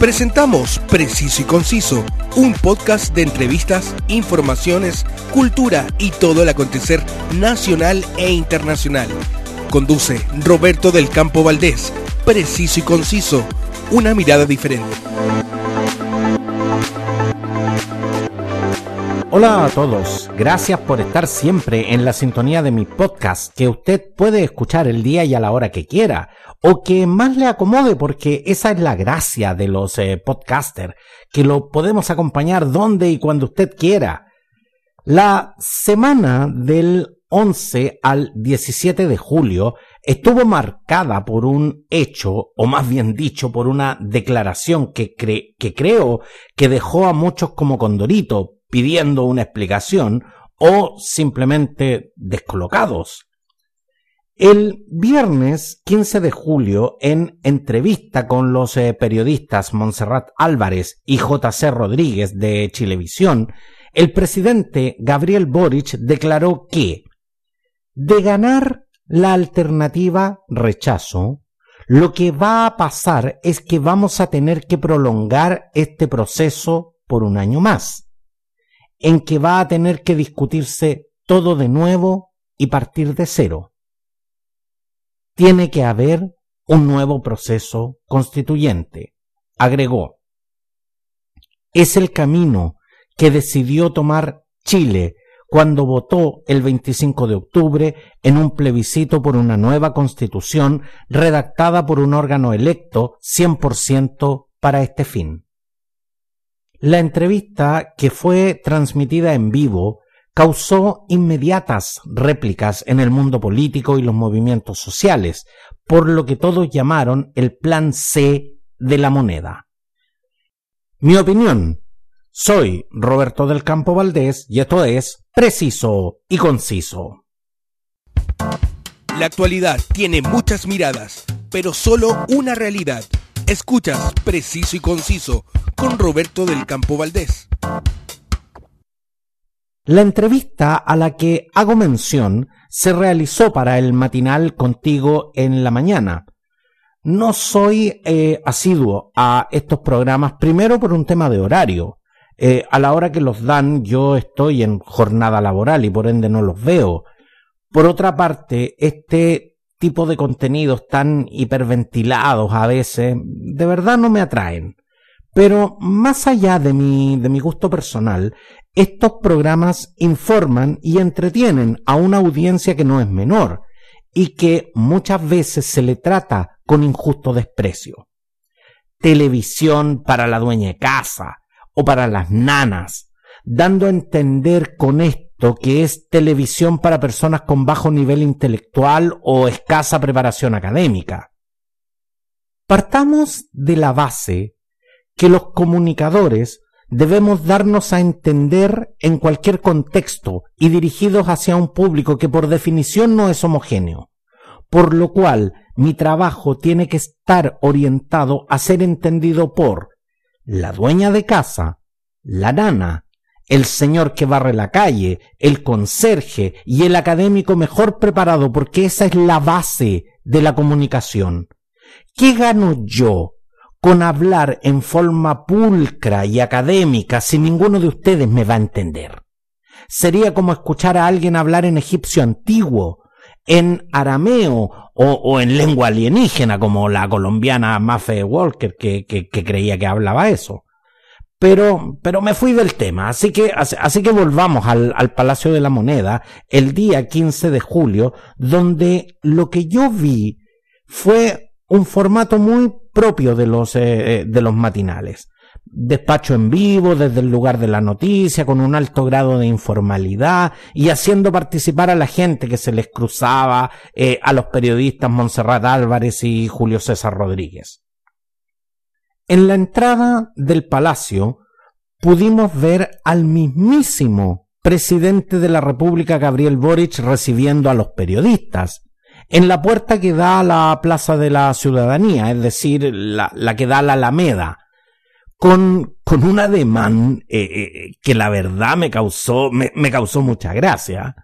Presentamos Preciso y Conciso, un podcast de entrevistas, informaciones, cultura y todo el acontecer nacional e internacional. Conduce Roberto del Campo Valdés. Preciso y Conciso, una mirada diferente. Hola a todos, gracias por estar siempre en la sintonía de mi podcast que usted puede escuchar el día y a la hora que quiera o que más le acomode porque esa es la gracia de los eh, podcasters, que lo podemos acompañar donde y cuando usted quiera. La semana del 11 al 17 de julio estuvo marcada por un hecho, o más bien dicho, por una declaración que, que creo que dejó a muchos como condorito, pidiendo una explicación o simplemente descolocados. El viernes 15 de julio, en entrevista con los eh, periodistas Montserrat Álvarez y JC Rodríguez de Chilevisión, el presidente Gabriel Boric declaró que de ganar la alternativa rechazo, lo que va a pasar es que vamos a tener que prolongar este proceso por un año más en que va a tener que discutirse todo de nuevo y partir de cero. Tiene que haber un nuevo proceso constituyente, agregó. Es el camino que decidió tomar Chile cuando votó el 25 de octubre en un plebiscito por una nueva constitución redactada por un órgano electo 100% para este fin. La entrevista, que fue transmitida en vivo, causó inmediatas réplicas en el mundo político y los movimientos sociales, por lo que todos llamaron el Plan C de la moneda. Mi opinión. Soy Roberto del Campo Valdés y esto es Preciso y Conciso. La actualidad tiene muchas miradas, pero solo una realidad. Escuchas Preciso y Conciso con Roberto del Campo Valdés. La entrevista a la que hago mención se realizó para el matinal contigo en la mañana. No soy eh, asiduo a estos programas, primero por un tema de horario. Eh, a la hora que los dan yo estoy en jornada laboral y por ende no los veo. Por otra parte, este tipo de contenidos tan hiperventilados a veces, de verdad no me atraen. Pero más allá de mi, de mi gusto personal, estos programas informan y entretienen a una audiencia que no es menor y que muchas veces se le trata con injusto desprecio. Televisión para la dueña de casa o para las nanas, dando a entender con esto que es televisión para personas con bajo nivel intelectual o escasa preparación académica. Partamos de la base que los comunicadores debemos darnos a entender en cualquier contexto y dirigidos hacia un público que por definición no es homogéneo, por lo cual mi trabajo tiene que estar orientado a ser entendido por la dueña de casa, la nana, el señor que barre la calle, el conserje y el académico mejor preparado, porque esa es la base de la comunicación. ¿Qué gano yo con hablar en forma pulcra y académica si ninguno de ustedes me va a entender? Sería como escuchar a alguien hablar en egipcio antiguo, en arameo o, en lengua alienígena, como la colombiana Mafe Walker, que creía que hablaba eso. Pero, pero me fui del tema, así que, así que volvamos al, al Palacio de la Moneda el día 15 de julio, donde lo que yo vi fue un formato muy propio de los, eh, eh, de los matinales. Despacho en vivo desde el lugar de la noticia, con un alto grado de informalidad y haciendo participar a la gente que se les cruzaba, eh, a los periodistas Montserrat Álvarez y Julio César Rodríguez. En la entrada del palacio pudimos ver al mismísimo presidente de la República, Gabriel Boric, recibiendo a los periodistas en la puerta que da a la Plaza de la Ciudadanía, es decir, la, que da a la Alameda, con, con un ademán eh, eh, que la verdad me causó, me, causó mucha gracia.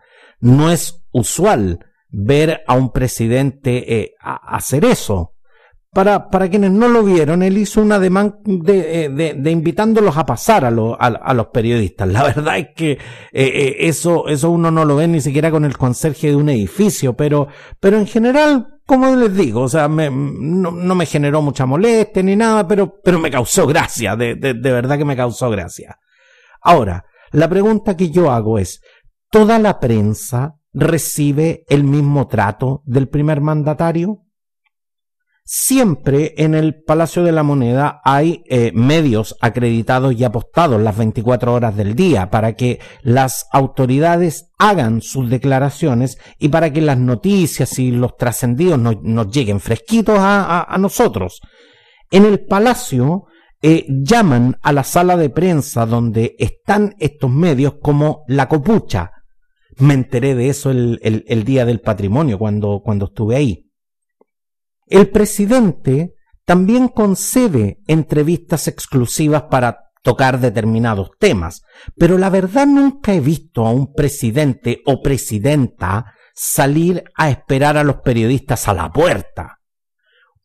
No es usual ver a un presidente eh, hacer eso para, para quienes no lo vieron, él hizo un ademán de, de, de invitándolos a pasar a, lo, a, los periodistas. La verdad es que eh, eso, eso uno no lo ve ni siquiera con el conserje de un edificio, pero, pero en general como les digo, o sea, me, no, no, me generó mucha molestia ni nada, pero, pero me causó gracia, de, de, de verdad que me causó gracia. Ahora, la pregunta que yo hago es, ¿toda la prensa recibe el mismo trato del primer mandatario? Siempre en el Palacio de la Moneda hay eh, medios acreditados y apostados las 24 horas del día para que las autoridades hagan sus declaraciones y para que las noticias y los trascendidos nos, lleguen fresquitos a, nosotros. En el Palacio eh, llaman a la sala de prensa donde están estos medios como la copucha. Me enteré de eso el, el día del patrimonio cuando, cuando estuve ahí. El presidente también concede entrevistas exclusivas para tocar determinados temas, pero la verdad nunca he visto a un presidente o presidenta salir a esperar a los periodistas a la puerta.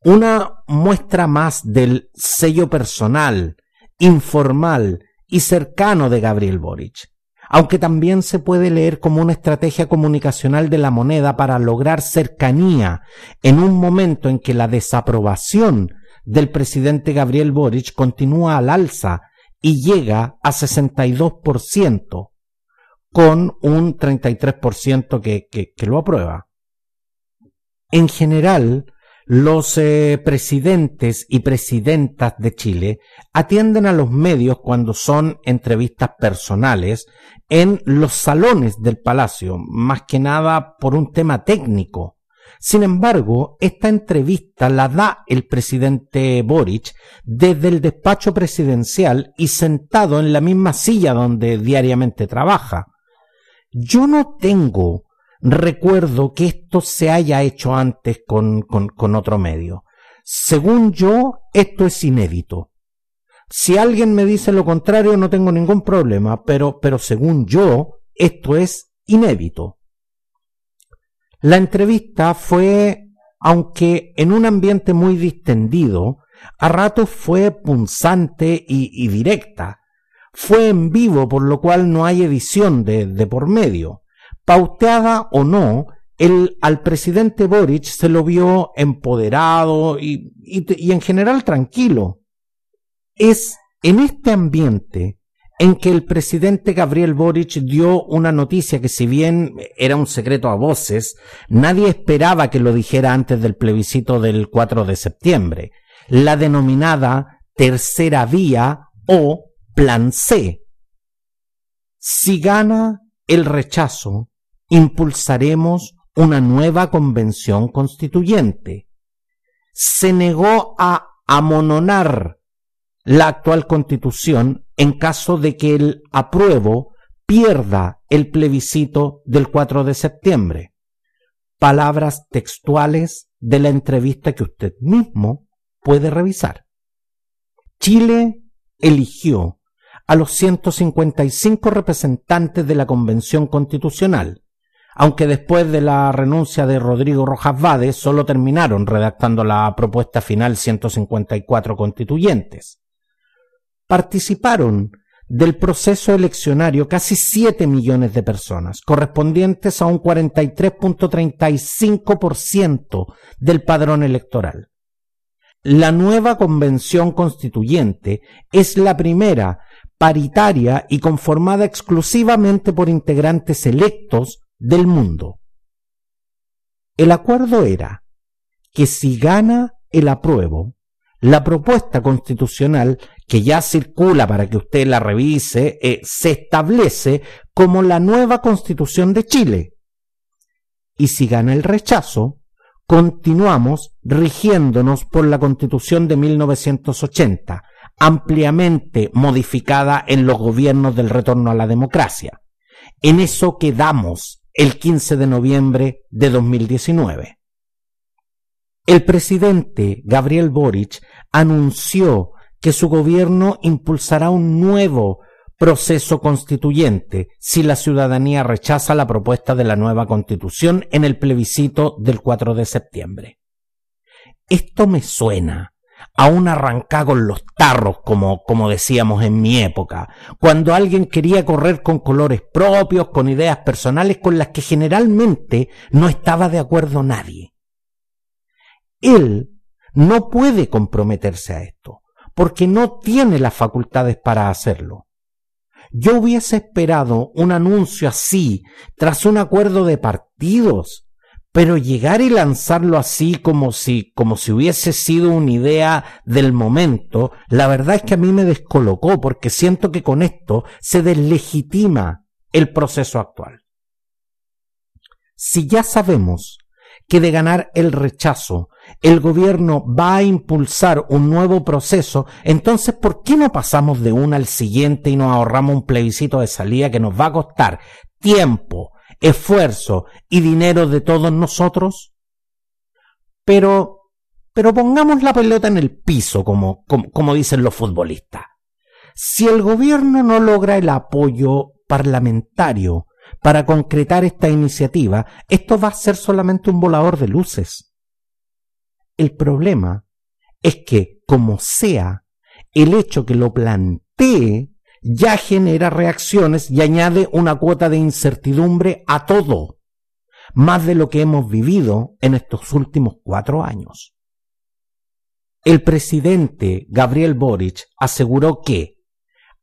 Una muestra más del sello personal, informal y cercano de Gabriel Boric aunque también se puede leer como una estrategia comunicacional de la moneda para lograr cercanía en un momento en que la desaprobación del presidente Gabriel Boric continúa al alza y llega a 62%, con un 33% que, que, que lo aprueba. En general, los eh, presidentes y presidentas de Chile atienden a los medios cuando son entrevistas personales en los salones del palacio, más que nada por un tema técnico. Sin embargo, esta entrevista la da el presidente Boric desde el despacho presidencial y sentado en la misma silla donde diariamente trabaja. Yo no tengo recuerdo que esto se haya hecho antes con, otro medio. Según yo, esto es inédito. Si alguien me dice lo contrario, no tengo ningún problema, pero, pero según yo, esto es inédito. La entrevista fue, aunque en un ambiente muy distendido, a ratos fue punzante y, directa. Fue en vivo, por lo cual no hay edición de por medio pauteada o no, el, al presidente Boric se lo vio empoderado y, y, en general tranquilo. Es en este ambiente en que el presidente Gabriel Boric dio una noticia que si bien era un secreto a voces, nadie esperaba que lo dijera antes del plebiscito del 4 de septiembre, la denominada tercera vía o plan C. Si gana el rechazo, impulsaremos una nueva convención constituyente. Se negó a amononar la actual constitución en caso de que el apruebo pierda el plebiscito del 4 de septiembre. Palabras textuales de la entrevista que usted mismo puede revisar. Chile eligió a los 155 representantes de la Convención Constitucional, aunque después de la renuncia de Rodrigo Rojas Vade solo terminaron redactando la propuesta final 154 constituyentes. Participaron del proceso eleccionario casi 7 millones de personas, correspondientes a un 43.35% del padrón electoral. La nueva convención constituyente es la primera paritaria y conformada exclusivamente por integrantes electos del mundo. El acuerdo era que si gana el apruebo, la propuesta constitucional que ya circula para que usted la revise eh, se establece como la nueva constitución de Chile. Y si gana el rechazo, continuamos rigiéndonos por la constitución de 1980, ampliamente modificada en los gobiernos del retorno a la democracia. En eso quedamos el 15 de noviembre de 2019. El presidente Gabriel Boric anunció que su gobierno impulsará un nuevo proceso constituyente si la ciudadanía rechaza la propuesta de la nueva constitución en el plebiscito del 4 de septiembre. Esto me suena a un arrancá con los tarros, como, como decíamos en mi época, cuando alguien quería correr con colores propios, con ideas personales con las que generalmente no estaba de acuerdo nadie. Él no puede comprometerse a esto, porque no tiene las facultades para hacerlo. Yo hubiese esperado un anuncio así tras un acuerdo de partidos, pero llegar y lanzarlo así como si, como si hubiese sido una idea del momento, la verdad es que a mí me descolocó porque siento que con esto se deslegitima el proceso actual. Si ya sabemos que de ganar el rechazo el gobierno va a impulsar un nuevo proceso, entonces ¿por qué no pasamos de una al siguiente y nos ahorramos un plebiscito de salida que nos va a costar tiempo, esfuerzo y dinero de todos nosotros? Pero, pero pongamos la pelota en el piso, como, como, como dicen los futbolistas. Si el gobierno no logra el apoyo parlamentario para concretar esta iniciativa, esto va a ser solamente un volador de luces. El problema es que, como sea, el hecho que lo plantee ya genera reacciones y añade una cuota de incertidumbre a todo, más de lo que hemos vivido en estos últimos cuatro años. El presidente Gabriel Boric aseguró que,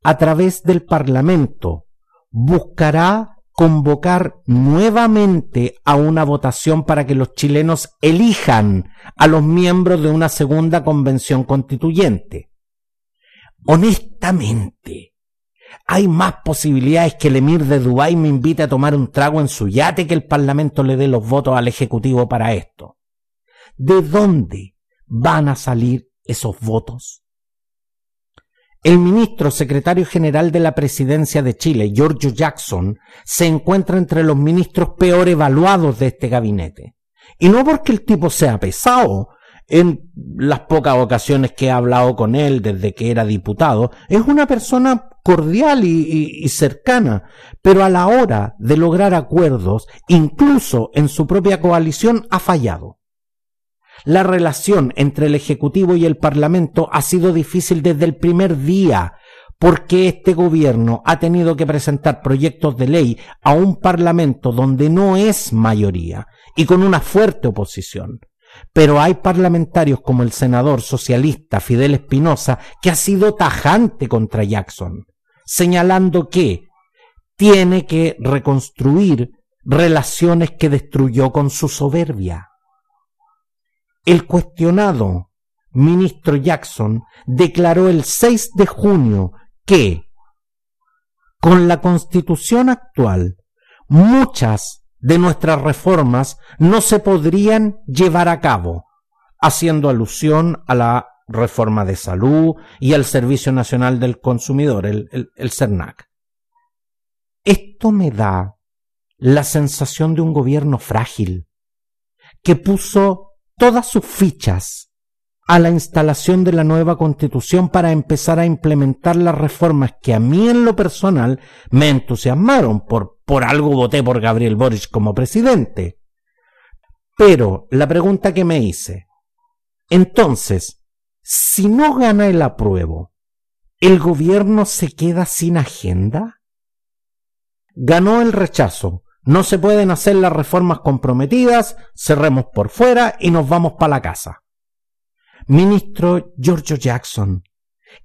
a través del Parlamento, buscará convocar nuevamente a una votación para que los chilenos elijan a los miembros de una segunda convención constituyente. Honestamente, hay más posibilidades que el emir de Dubái me invite a tomar un trago en su yate que el Parlamento le dé los votos al Ejecutivo para esto. ¿De dónde van a salir esos votos? El ministro secretario general de la presidencia de Chile, Giorgio Jackson, se encuentra entre los ministros peor evaluados de este gabinete. Y no porque el tipo sea pesado, en las pocas ocasiones que he hablado con él desde que era diputado, es una persona cordial y, cercana, pero a la hora de lograr acuerdos, incluso en su propia coalición, ha fallado. La relación entre el Ejecutivo y el Parlamento ha sido difícil desde el primer día, porque este gobierno ha tenido que presentar proyectos de ley a un Parlamento donde no es mayoría y con una fuerte oposición. Pero hay parlamentarios como el senador socialista Fidel Espinosa que ha sido tajante contra Jackson señalando que tiene que reconstruir relaciones que destruyó con su soberbia. El cuestionado ministro Jackson declaró el 6 de junio que con la constitución actual muchas de nuestras reformas no se podrían llevar a cabo, haciendo alusión a la reforma de salud y al Servicio Nacional del Consumidor, el, CERNAC. Esto me da la sensación de un gobierno frágil, que puso todas sus fichas a la instalación de la nueva constitución para empezar a implementar las reformas que a mí en lo personal me entusiasmaron, por, por algo voté por Gabriel Boric como presidente. Pero la pregunta que me hice, entonces, si no gana el apruebo, ¿el gobierno se queda sin agenda? Ganó el rechazo. No se pueden hacer las reformas comprometidas, cerremos por fuera y nos vamos para la casa. Ministro Giorgio Jackson,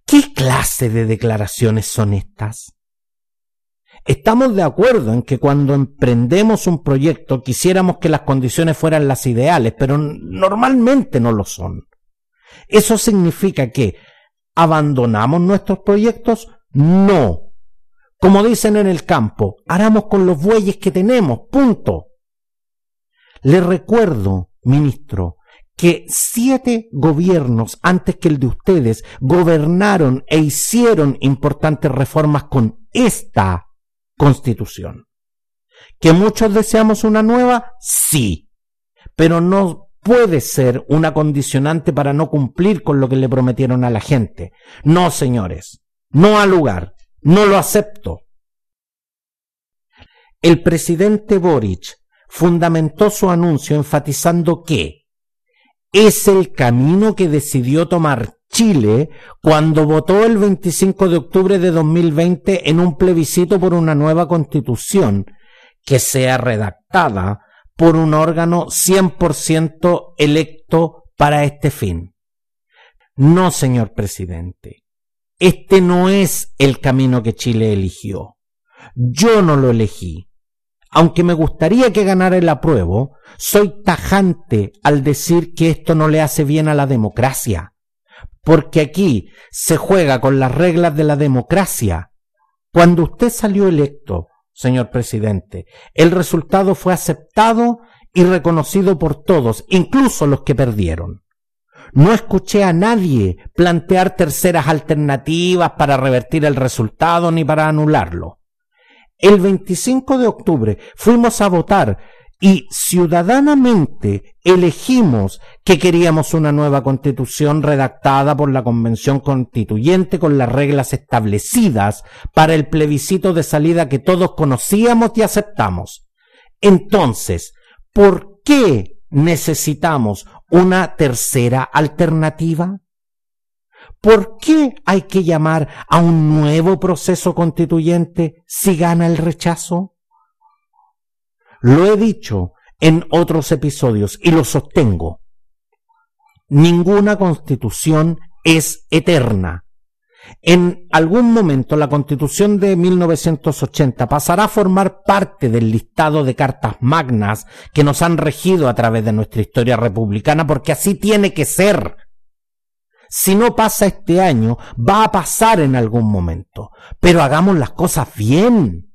¿qué clase de declaraciones son estas? Estamos de acuerdo en que cuando emprendemos un proyecto quisiéramos que las condiciones fueran las ideales, pero normalmente no lo son. ¿Eso significa que abandonamos nuestros proyectos? No. Como dicen en el campo, haramos con los bueyes que tenemos, punto. Le recuerdo, ministro, que siete gobiernos antes que el de ustedes gobernaron e hicieron importantes reformas con esta constitución. ¿Que muchos deseamos una nueva? Sí, pero no puede ser una condicionante para no cumplir con lo que le prometieron a la gente. No, señores, no al lugar, no lo acepto. El presidente Boric fundamentó su anuncio enfatizando que es el camino que decidió tomar Chile cuando votó el 25 de octubre de 2020 en un plebiscito por una nueva constitución que sea redactada por un órgano 100% electo para este fin. No, señor presidente, este no es el camino que Chile eligió. Yo no lo elegí. Aunque me gustaría que ganara el apruebo, soy tajante al decir que esto no le hace bien a la democracia porque aquí se juega con las reglas de la democracia. Cuando usted salió electo, señor presidente, el resultado fue aceptado y reconocido por todos, incluso los que perdieron. No escuché a nadie plantear terceras alternativas para revertir el resultado ni para anularlo. El 25 de octubre fuimos a votar y ciudadanamente elegimos que queríamos una nueva constitución redactada por la Convención Constituyente con las reglas establecidas para el plebiscito de salida que todos conocíamos y aceptamos. Entonces, ¿por qué necesitamos una tercera alternativa? ¿Por qué hay que llamar a un nuevo proceso constituyente si gana el rechazo? Lo he dicho en otros episodios y lo sostengo. Ninguna constitución es eterna. En algún momento la constitución de 1980 pasará a formar parte del listado de cartas magnas que nos han regido a través de nuestra historia republicana porque así tiene que ser. Si no pasa este año, va a pasar en algún momento. Pero hagamos las cosas bien.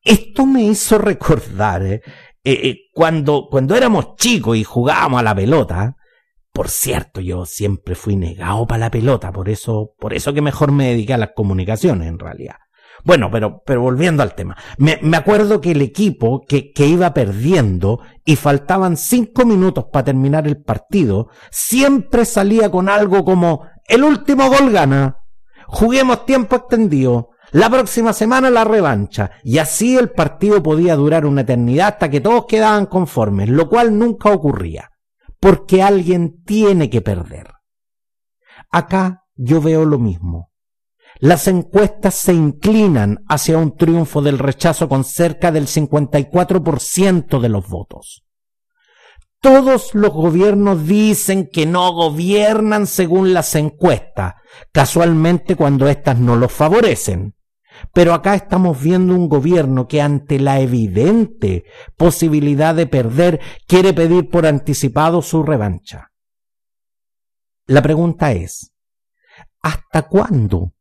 Esto me hizo recordar eh, eh, eh, cuando, cuando éramos chicos y jugábamos a la pelota. Por cierto, yo siempre fui negado para la pelota, por eso, por eso que mejor me dediqué a las comunicaciones en realidad. Bueno, pero, pero volviendo al tema. Me, me acuerdo que el equipo que, que iba perdiendo y faltaban cinco minutos para terminar el partido, siempre salía con algo como el último gol gana. Juguemos tiempo extendido. La próxima semana la revancha. Y así el partido podía durar una eternidad hasta que todos quedaban conformes, lo cual nunca ocurría. Porque alguien tiene que perder. Acá yo veo lo mismo. Las encuestas se inclinan hacia un triunfo del rechazo con cerca del 54% de los votos. Todos los gobiernos dicen que no gobiernan según las encuestas, casualmente cuando éstas no los favorecen. Pero acá estamos viendo un gobierno que ante la evidente posibilidad de perder quiere pedir por anticipado su revancha. La pregunta es, ¿hasta cuándo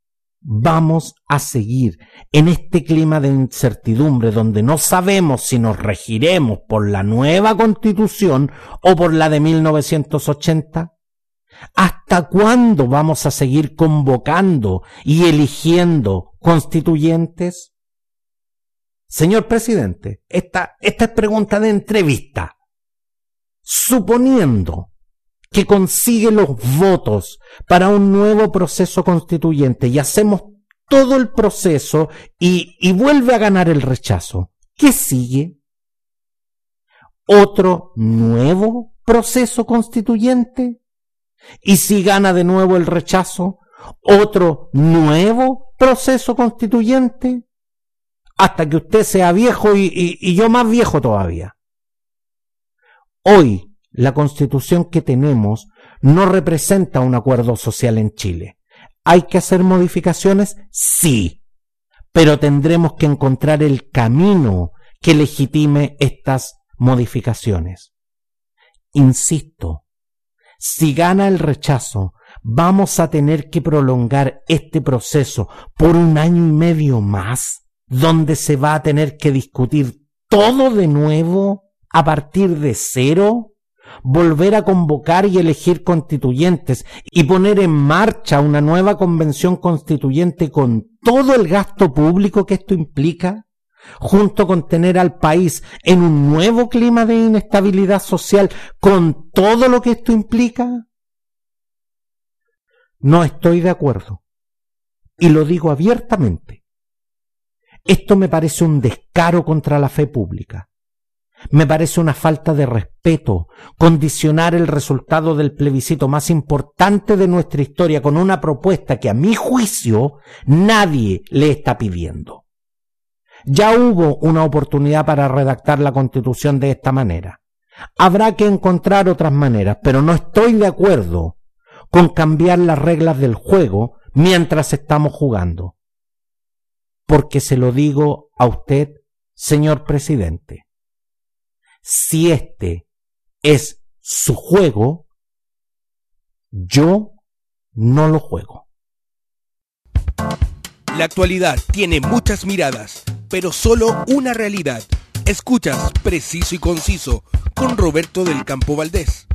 vamos a seguir en este clima de incertidumbre donde no sabemos si nos regiremos por la nueva constitución o por la de 1980? ¿Hasta cuándo vamos a seguir convocando y eligiendo constituyentes? Señor presidente, esta, esta es pregunta de entrevista. Suponiendo que consigue los votos para un nuevo proceso constituyente y hacemos todo el proceso y, y vuelve a ganar el rechazo, ¿qué sigue? ¿Otro nuevo proceso constituyente? Y si gana de nuevo el rechazo, otro nuevo proceso constituyente, hasta que usted sea viejo y, y, yo más viejo todavía. Hoy la constitución que tenemos no representa un acuerdo social en Chile. ¿Hay que hacer modificaciones? Sí, pero tendremos que encontrar el camino que legitime estas modificaciones. Insisto, si gana el rechazo, vamos a tener que prolongar este proceso por un año y medio más, donde se va a tener que discutir todo de nuevo a partir de cero, volver a convocar y elegir constituyentes y poner en marcha una nueva convención constituyente con todo el gasto público que esto implica junto con tener al país en un nuevo clima de inestabilidad social, con todo lo que esto implica? No estoy de acuerdo. Y lo digo abiertamente. Esto me parece un descaro contra la fe pública. Me parece una falta de respeto condicionar el resultado del plebiscito más importante de nuestra historia con una propuesta que a mi juicio nadie le está pidiendo. Ya hubo una oportunidad para redactar la constitución de esta manera. Habrá que encontrar otras maneras, pero no estoy de acuerdo con cambiar las reglas del juego mientras estamos jugando. Porque se lo digo a usted, señor presidente si este es su juego, yo no lo juego. La actualidad tiene muchas miradas, pero solo una realidad. Escuchas preciso y conciso con Roberto del Campo Valdés.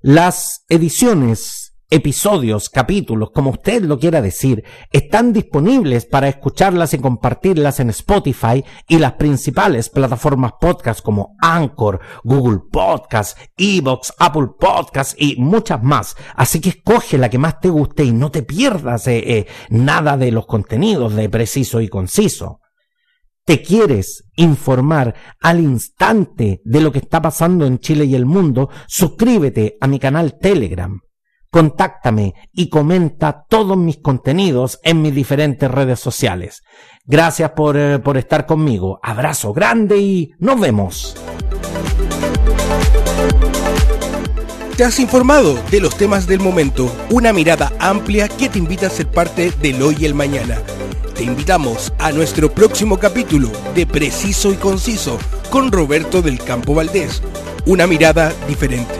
Las ediciones episodios, capítulos, como usted lo quiera decir, están disponibles para escucharlas y compartirlas en Spotify y las principales plataformas podcast como Anchor, Google Podcast, Evox, Apple Podcast y muchas más. Así que escoge la que más te guste y no te pierdas eh, eh, nada de los contenidos de preciso y conciso. ¿Te quieres informar al instante de lo que está pasando en Chile y el mundo? Suscríbete a mi canal Telegram contáctame y comenta todos mis contenidos en mis diferentes redes sociales. Gracias por, eh, por estar conmigo. Abrazo grande y nos vemos. Te has informado de los temas del momento, una mirada amplia que te invita a ser parte del hoy y el mañana. Te invitamos a nuestro próximo capítulo de Preciso y Conciso con Roberto del Campo Valdés. Una mirada diferente.